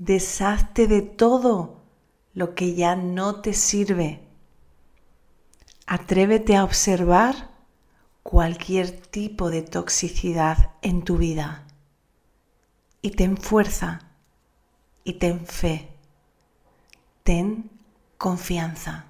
Deshazte de todo lo que ya no te sirve. Atrévete a observar cualquier tipo de toxicidad en tu vida y ten fuerza y ten fe, ten confianza.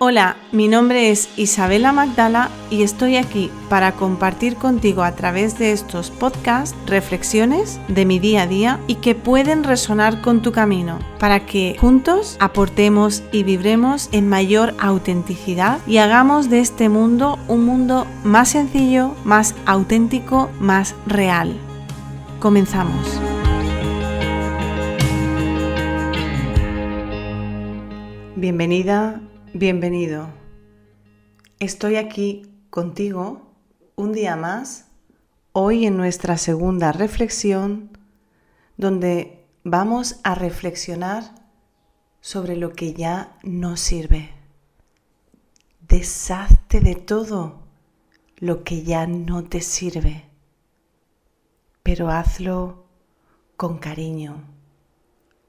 Hola, mi nombre es Isabela Magdala y estoy aquí para compartir contigo a través de estos podcasts reflexiones de mi día a día y que pueden resonar con tu camino para que juntos aportemos y vibremos en mayor autenticidad y hagamos de este mundo un mundo más sencillo, más auténtico, más real. Comenzamos. Bienvenida Bienvenido. Estoy aquí contigo un día más, hoy en nuestra segunda reflexión, donde vamos a reflexionar sobre lo que ya no sirve. Deshazte de todo lo que ya no te sirve, pero hazlo con cariño,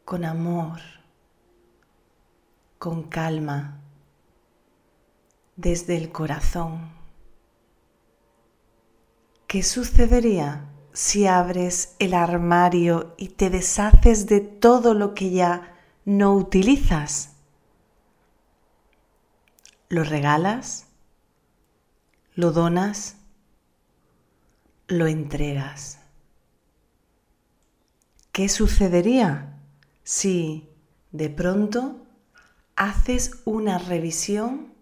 con amor, con calma desde el corazón. ¿Qué sucedería si abres el armario y te deshaces de todo lo que ya no utilizas? ¿Lo regalas? ¿Lo donas? ¿Lo entregas? ¿Qué sucedería si de pronto haces una revisión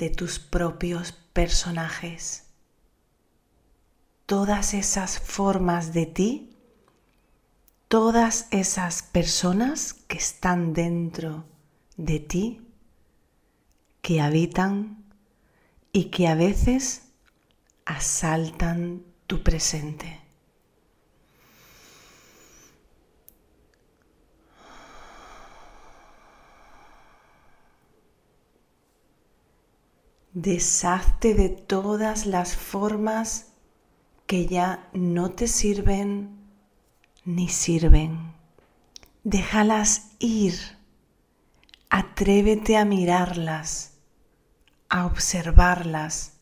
de tus propios personajes. Todas esas formas de ti, todas esas personas que están dentro de ti, que habitan y que a veces asaltan tu presente. Deshazte de todas las formas que ya no te sirven ni sirven. Déjalas ir. Atrévete a mirarlas, a observarlas,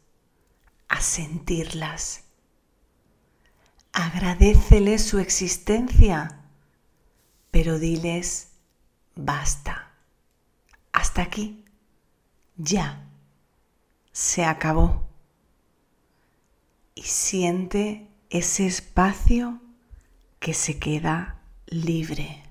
a sentirlas. Agradecele su existencia, pero diles, basta. Hasta aquí. Ya se acabó. Y siente ese espacio que se queda libre.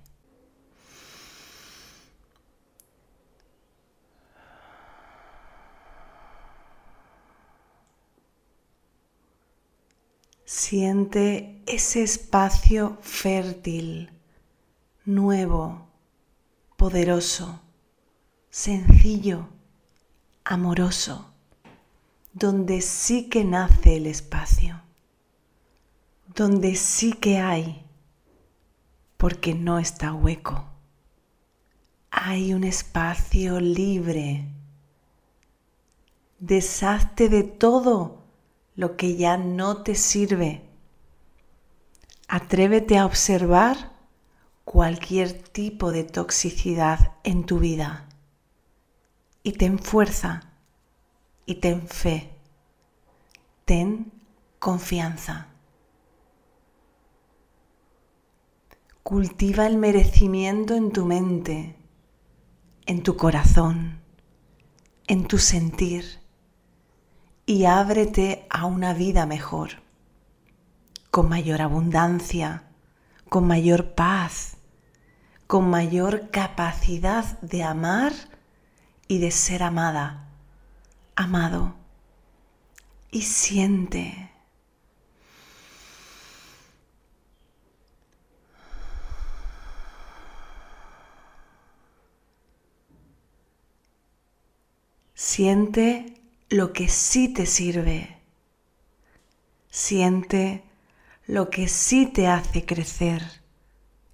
Siente ese espacio fértil, nuevo, poderoso, sencillo, amoroso donde sí que nace el espacio, donde sí que hay, porque no está hueco. Hay un espacio libre. Deshazte de todo lo que ya no te sirve. Atrévete a observar cualquier tipo de toxicidad en tu vida y ten fuerza y ten fe, ten confianza. Cultiva el merecimiento en tu mente, en tu corazón, en tu sentir y ábrete a una vida mejor, con mayor abundancia, con mayor paz, con mayor capacidad de amar y de ser amada amado, y siente. Siente lo que sí te sirve. Siente lo que sí te hace crecer,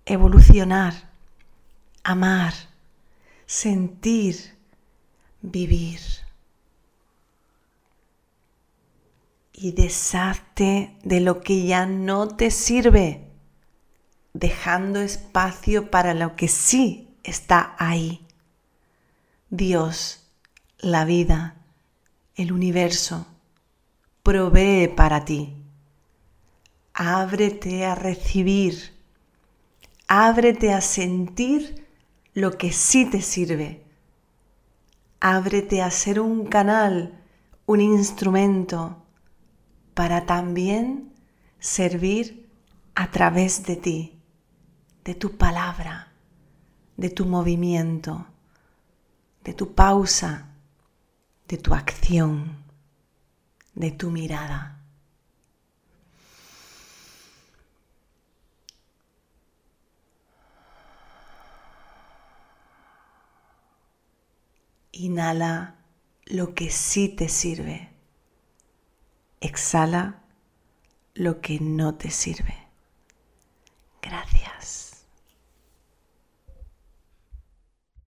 evolucionar, amar, sentir, vivir. Y deshazte de lo que ya no te sirve, dejando espacio para lo que sí está ahí. Dios, la vida, el universo, provee para ti. Ábrete a recibir, ábrete a sentir lo que sí te sirve. Ábrete a ser un canal, un instrumento para también servir a través de ti, de tu palabra, de tu movimiento, de tu pausa, de tu acción, de tu mirada. Inhala lo que sí te sirve. Exhala lo que no te sirve. Gracias.